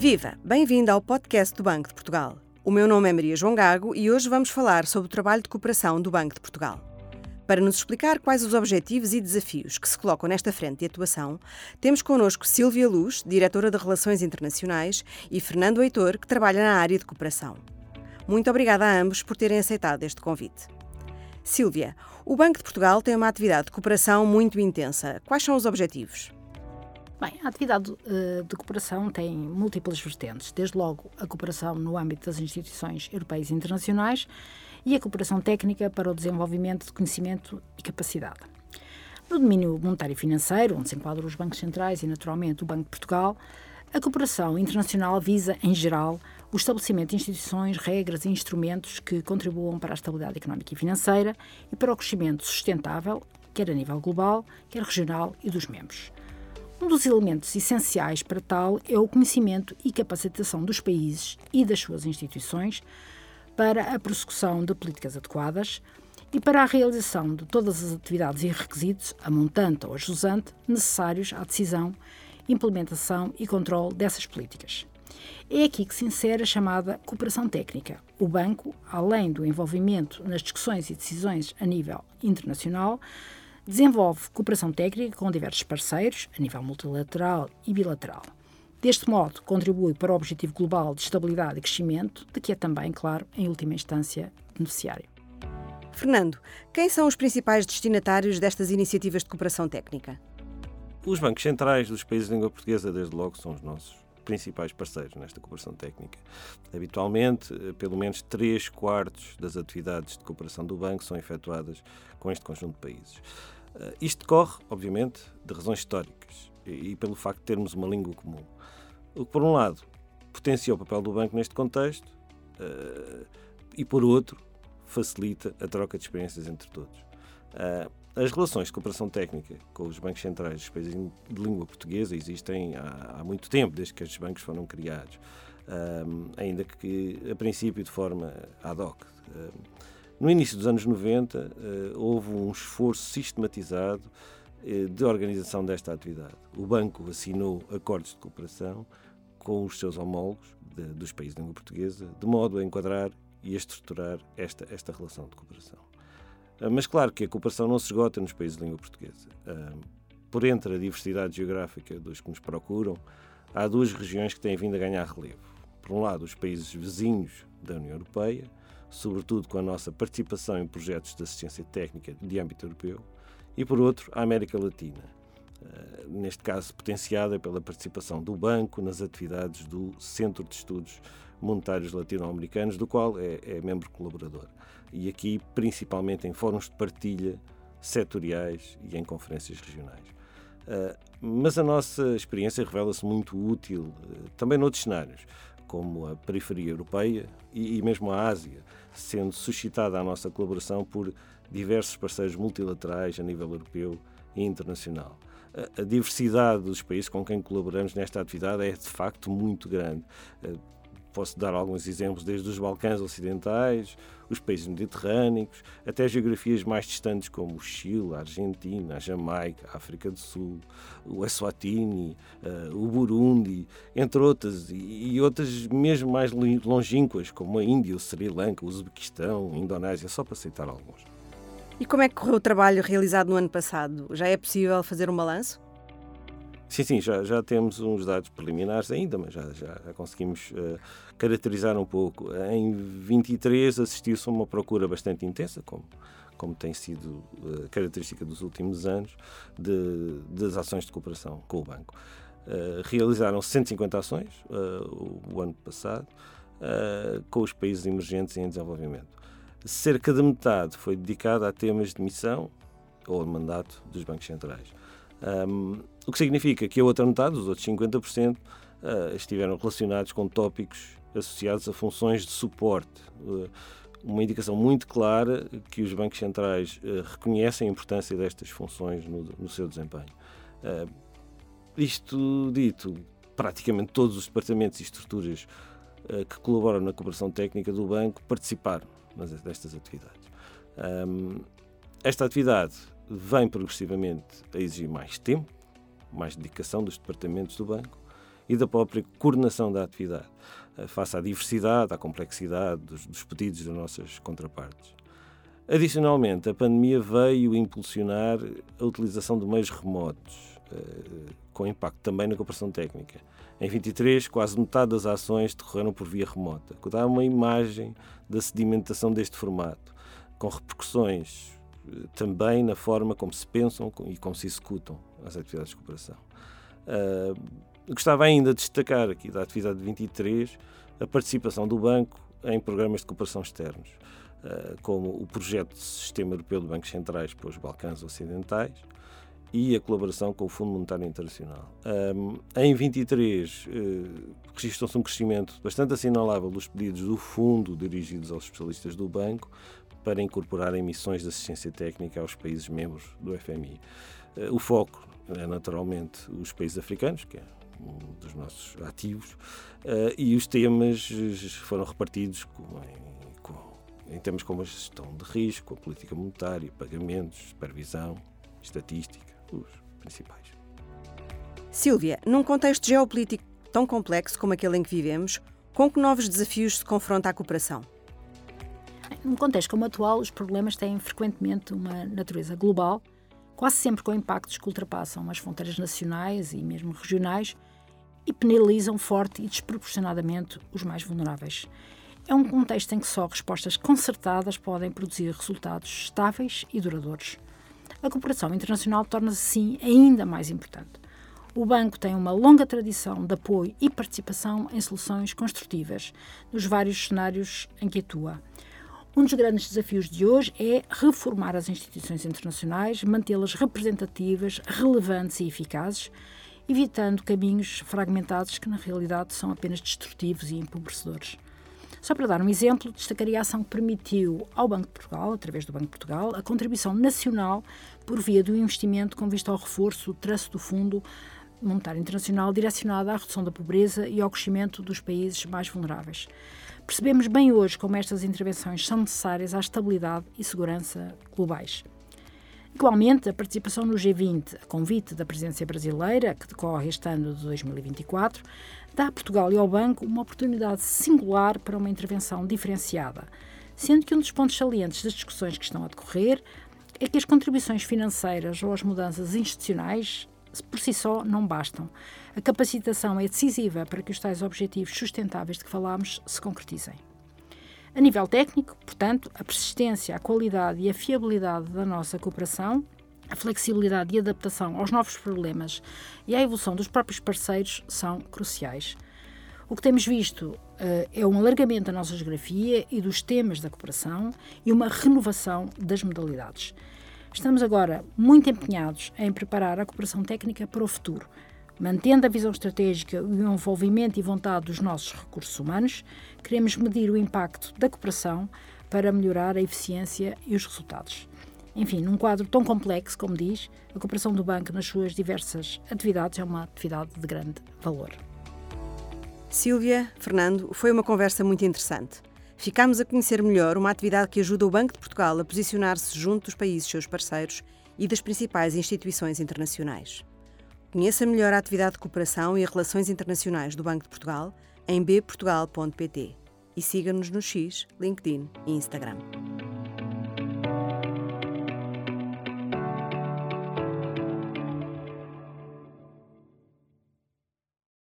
Viva! Bem-vindo ao podcast do Banco de Portugal. O meu nome é Maria João Gago e hoje vamos falar sobre o trabalho de cooperação do Banco de Portugal. Para nos explicar quais os objetivos e desafios que se colocam nesta frente de atuação, temos connosco Silvia Luz, diretora de Relações Internacionais, e Fernando Heitor, que trabalha na área de cooperação. Muito obrigada a ambos por terem aceitado este convite. Silvia, o Banco de Portugal tem uma atividade de cooperação muito intensa. Quais são os objetivos? Bem, a atividade uh, de cooperação tem múltiplas vertentes, desde logo a cooperação no âmbito das instituições europeias e internacionais e a cooperação técnica para o desenvolvimento de conhecimento e capacidade. No domínio monetário e financeiro, onde se enquadram os bancos centrais e, naturalmente, o Banco de Portugal, a cooperação internacional visa, em geral, o estabelecimento de instituições, regras e instrumentos que contribuam para a estabilidade económica e financeira e para o crescimento sustentável, quer a nível global, quer regional e dos membros. Um dos elementos essenciais para tal é o conhecimento e capacitação dos países e das suas instituições para a prossecução de políticas adequadas e para a realização de todas as atividades e requisitos, a montante ou a jusante, necessários à decisão, implementação e controle dessas políticas. É aqui que se insere a chamada cooperação técnica. O banco, além do envolvimento nas discussões e decisões a nível internacional, desenvolve cooperação técnica com diversos parceiros, a nível multilateral e bilateral. Deste modo, contribui para o objetivo global de estabilidade e crescimento, de que é também, claro, em última instância, beneficiário. Fernando, quem são os principais destinatários destas iniciativas de cooperação técnica? Os bancos centrais dos países de língua portuguesa, desde logo, são os nossos principais parceiros nesta cooperação técnica. Habitualmente, eh, pelo menos 3 quartos das atividades de cooperação do banco são efetuadas com este conjunto de países. Eh, isto decorre, obviamente, de razões históricas e pelo facto de termos uma língua comum. O que, por um lado, potencia o papel do banco neste contexto eh, e, por outro, facilita a troca de experiências entre todos. As relações de cooperação técnica com os bancos centrais dos países de língua portuguesa existem há, há muito tempo, desde que estes bancos foram criados, um, ainda que a princípio de forma ad hoc. Um, no início dos anos 90, uh, houve um esforço sistematizado uh, de organização desta atividade. O banco assinou acordos de cooperação com os seus homólogos de, dos países de língua portuguesa, de modo a enquadrar e a estruturar esta, esta relação de cooperação. Ah, mas claro que a cooperação não se esgota nos países de língua portuguesa. Ah, por entre a diversidade geográfica dos que nos procuram, há duas regiões que têm vindo a ganhar relevo. Por um lado, os países vizinhos da União Europeia, sobretudo com a nossa participação em projetos de assistência técnica de âmbito europeu, e por outro, a América Latina, ah, neste caso potenciada pela participação do Banco nas atividades do Centro de Estudos Monetários Latino-Americanos, do qual é, é membro colaborador e aqui principalmente em fóruns de partilha setoriais e em conferências regionais. Uh, mas a nossa experiência revela-se muito útil uh, também noutros cenários, como a periferia europeia e, mesmo a Ásia, sendo suscitada a nossa colaboração por diversos parceiros multilaterais a nível europeu e internacional. A, a diversidade dos países com quem colaboramos nesta atividade é de facto muito grande. Posso dar alguns exemplos, desde os Balcãs Ocidentais, os países mediterrâneos, até geografias mais distantes como o Chile, a Argentina, a Jamaica, a África do Sul, o Eswatini, uh, o Burundi, entre outras, e outras mesmo mais longínquas, como a Índia, o Sri Lanka, o Uzbequistão, a Indonésia, só para citar alguns. E como é que correu o trabalho realizado no ano passado? Já é possível fazer um balanço? Sim, sim, já, já temos uns dados preliminares ainda, mas já, já, já conseguimos uh, caracterizar um pouco. Em 23 assistiu-se a uma procura bastante intensa, como, como tem sido uh, característica dos últimos anos, de, das ações de cooperação com o banco. Uh, realizaram 150 ações o, o, ano passado com os países emergentes em desenvolvimento. Cerca de metade foi dedicada a temas de missão ou mandato dos bancos centrais. Um, o que significa que a outra metade, os outros 50%, uh, ah, estiveram relacionados com tópicos associados a funções de suporte. Uh, uma indicação muito clara que os bancos centrais uh, reconhecem a importância destas funções no, no seu desempenho. isto dito, praticamente todos os departamentos e estruturas que colaboram na cooperação técnica do banco participaram destas atividades. Um, esta atividade vem progressivamente a exigir mais tempo, mais dedicação dos departamentos do banco e da própria coordenação da atividade, uh, face à diversidade, à complexidade dos, dos pedidos das nossas contrapartes. Adicionalmente, a pandemia veio impulsionar a utilização de meios remotos, uh, com impacto também na cooperação técnica. Em 23, quase metade das ações decorreram por via remota, que dá uma imagem da sedimentação deste formato, com repercussões eh, também na forma como se pensam e como se executam as atividades de cooperação. Uh, gostava ainda de destacar aqui da atividade de 23 a participação do banco em programas de cooperação externos, uh, como o projeto de Sistema Europeu de Bancos Centrais para os Balcãs Ocidentais, e a colaboração com o Fundo Monetário Internacional. Um, em 23, uh, registrou-se um crescimento bastante assinalável dos pedidos do Fundo dirigidos aos especialistas do banco para incorporar emissões de assistência técnica aos países membros do FMI. Eh, o foco é naturalmente os países africanos, que é um dos nossos ativos, uh, e os temas foram repartidos em, com, em temas como a gestão de risco, a política monetária, pagamentos, supervisão, estatística os principais. Silvia, num contexto geopolítico tão complexo como aquele em que vivemos, com que novos desafios se confronta a cooperação? Num contexto como o atual, os problemas têm frequentemente uma natureza global, quase sempre com impactos que ultrapassam as fronteiras nacionais e mesmo regionais e penalizam forte e desproporcionadamente os mais vulneráveis. É um contexto em que só respostas concertadas podem produzir resultados estáveis e duradouros a cooperação internacional torna-se, sim, ainda mais importante. O banco tem uma longa tradição de apoio e participação em soluções construtivas nos vários cenários em que atua. Um dos grandes desafios de hoje é reformar as instituições internacionais, mantê-las representativas, relevantes e eficazes, evitando caminhos fragmentados que, na realidade, são apenas destrutivos e empobrecedores. Só para dar um exemplo, destacaria a ação que permitiu ao Banco de Portugal, através do Banco de Portugal, a contribuição nacional por via do investimento com vista ao reforço do traço do Fundo Monetário Internacional direcionado à redução da pobreza e ao crescimento dos países mais vulneráveis. Percebemos bem hoje como estas intervenções são necessárias à estabilidade e segurança globais. Igualmente, a participação no G20, a convite da presidência brasileira, que decorre este ano de 2024, dá a Portugal e ao Banco uma oportunidade singular para uma intervenção diferenciada, sendo que um dos pontos salientes das discussões que estão a decorrer é que as contribuições financeiras ou as mudanças institucionais por si só não bastam. A capacitação é decisiva para que os tais objetivos sustentáveis de que falámos se concretizem. A nível técnico, portanto, a persistência, a qualidade e a fiabilidade da nossa cooperação a flexibilidade e adaptação aos novos problemas e à evolução dos próprios parceiros são cruciais. O que temos visto uh, é um alargamento da nossa geografia e dos temas da cooperação e uma renovação das modalidades. Estamos agora muito empenhados em preparar a cooperação técnica para o futuro, mantendo a visão estratégica e o envolvimento e vontade dos nossos recursos humanos, queremos medir o impacto da cooperação para melhorar a eficiência e os resultados. Enfim, num quadro tão complexo, como diz, a cooperação do banco nas suas diversas atividades é uma atividade de grande valor. Silvia, Fernando, foi uma conversa muito interessante. Ficámos a conhecer melhor uma atividade que ajuda o Banco de Portugal a posicionar-se junto dos países seus parceiros e das principais instituições internacionais. Conheça melhor a atividade de cooperação e relações internacionais do Banco de Portugal em bportugal.pt e siga-nos no X, LinkedIn e Instagram.